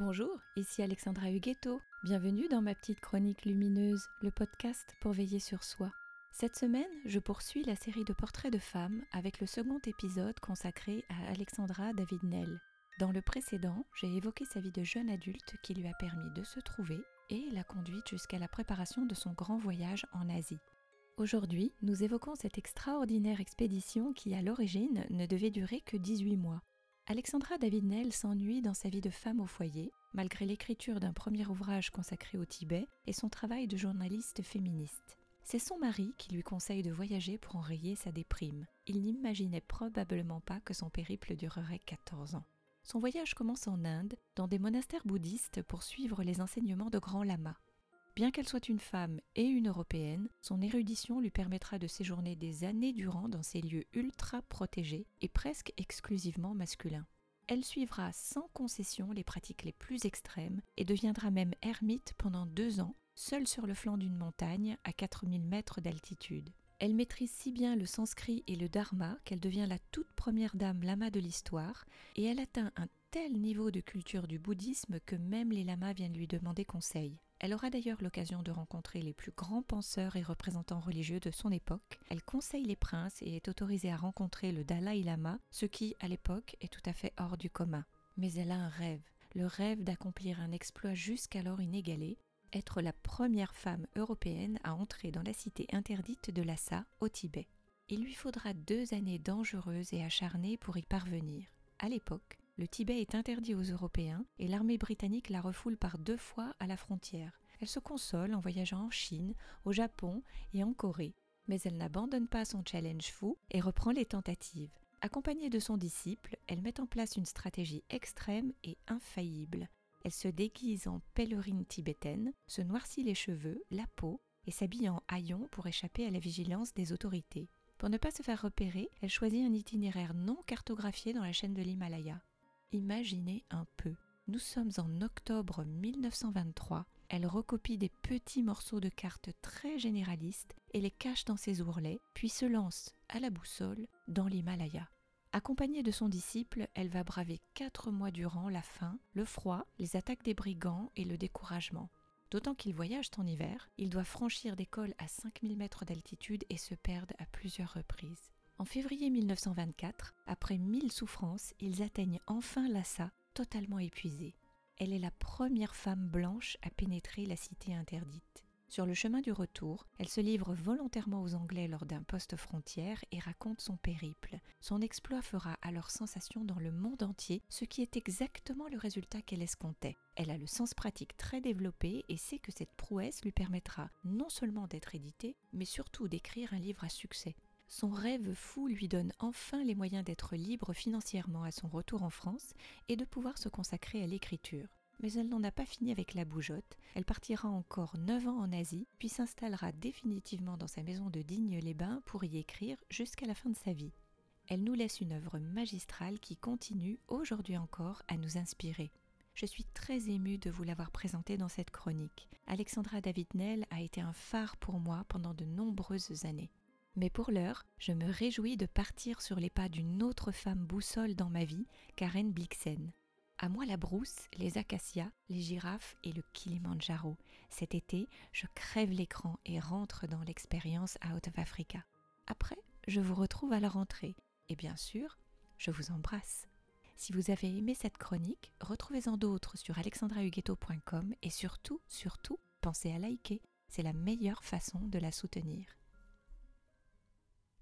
Bonjour, ici Alexandra Huguetto. Bienvenue dans ma petite chronique lumineuse, le podcast pour veiller sur soi. Cette semaine, je poursuis la série de portraits de femmes avec le second épisode consacré à Alexandra David-Nel. Dans le précédent, j'ai évoqué sa vie de jeune adulte qui lui a permis de se trouver et la conduite jusqu'à la préparation de son grand voyage en Asie. Aujourd'hui, nous évoquons cette extraordinaire expédition qui, à l'origine, ne devait durer que 18 mois. Alexandra David-Nel s'ennuie dans sa vie de femme au foyer, malgré l'écriture d'un premier ouvrage consacré au Tibet et son travail de journaliste féministe. C'est son mari qui lui conseille de voyager pour enrayer sa déprime. Il n'imaginait probablement pas que son périple durerait 14 ans. Son voyage commence en Inde, dans des monastères bouddhistes pour suivre les enseignements de grands lamas. Bien qu'elle soit une femme et une européenne, son érudition lui permettra de séjourner des années durant dans ces lieux ultra protégés et presque exclusivement masculins. Elle suivra sans concession les pratiques les plus extrêmes et deviendra même ermite pendant deux ans, seule sur le flanc d'une montagne à 4000 mètres d'altitude. Elle maîtrise si bien le sanskrit et le dharma qu'elle devient la toute première dame lama de l'histoire et elle atteint un tel niveau de culture du bouddhisme que même les lamas viennent lui demander conseil. Elle aura d'ailleurs l'occasion de rencontrer les plus grands penseurs et représentants religieux de son époque. Elle conseille les princes et est autorisée à rencontrer le Dalai Lama, ce qui, à l'époque, est tout à fait hors du commun. Mais elle a un rêve, le rêve d'accomplir un exploit jusqu'alors inégalé, être la première femme européenne à entrer dans la cité interdite de Lhasa, au Tibet. Il lui faudra deux années dangereuses et acharnées pour y parvenir. À l'époque, le Tibet est interdit aux Européens et l'armée britannique la refoule par deux fois à la frontière. Elle se console en voyageant en Chine, au Japon et en Corée, mais elle n'abandonne pas son challenge fou et reprend les tentatives. Accompagnée de son disciple, elle met en place une stratégie extrême et infaillible. Elle se déguise en pèlerine tibétaine, se noircit les cheveux, la peau et s'habille en haillons pour échapper à la vigilance des autorités. Pour ne pas se faire repérer, elle choisit un itinéraire non cartographié dans la chaîne de l'Himalaya. Imaginez un peu. Nous sommes en octobre 1923. Elle recopie des petits morceaux de cartes très généralistes et les cache dans ses ourlets, puis se lance à la boussole dans l'Himalaya. Accompagnée de son disciple, elle va braver quatre mois durant la faim, le froid, les attaques des brigands et le découragement. D'autant qu'ils voyagent en hiver, ils doivent franchir des cols à 5000 mètres d'altitude et se perdent à plusieurs reprises. En février 1924, après mille souffrances, ils atteignent enfin Lhasa, totalement épuisés. Elle est la première femme blanche à pénétrer la cité interdite. Sur le chemin du retour, elle se livre volontairement aux Anglais lors d'un poste frontière et raconte son périple. Son exploit fera alors sensation dans le monde entier, ce qui est exactement le résultat qu'elle escomptait. Elle a le sens pratique très développé et sait que cette prouesse lui permettra non seulement d'être éditée, mais surtout d'écrire un livre à succès. Son rêve fou lui donne enfin les moyens d'être libre financièrement à son retour en France et de pouvoir se consacrer à l'écriture mais elle n'en a pas fini avec la bougeotte. Elle partira encore 9 ans en Asie, puis s'installera définitivement dans sa maison de Digne-les-Bains pour y écrire jusqu'à la fin de sa vie. Elle nous laisse une œuvre magistrale qui continue aujourd'hui encore à nous inspirer. Je suis très émue de vous l'avoir présentée dans cette chronique. Alexandra David-Nel a été un phare pour moi pendant de nombreuses années. Mais pour l'heure, je me réjouis de partir sur les pas d'une autre femme boussole dans ma vie, Karen Blixen. À moi la brousse, les acacias, les girafes et le Kilimandjaro. Cet été, je crève l'écran et rentre dans l'expérience Out of Africa. Après, je vous retrouve à la rentrée. Et bien sûr, je vous embrasse. Si vous avez aimé cette chronique, retrouvez-en d'autres sur alexandrahuguetto.com et surtout, surtout, pensez à liker. C'est la meilleure façon de la soutenir.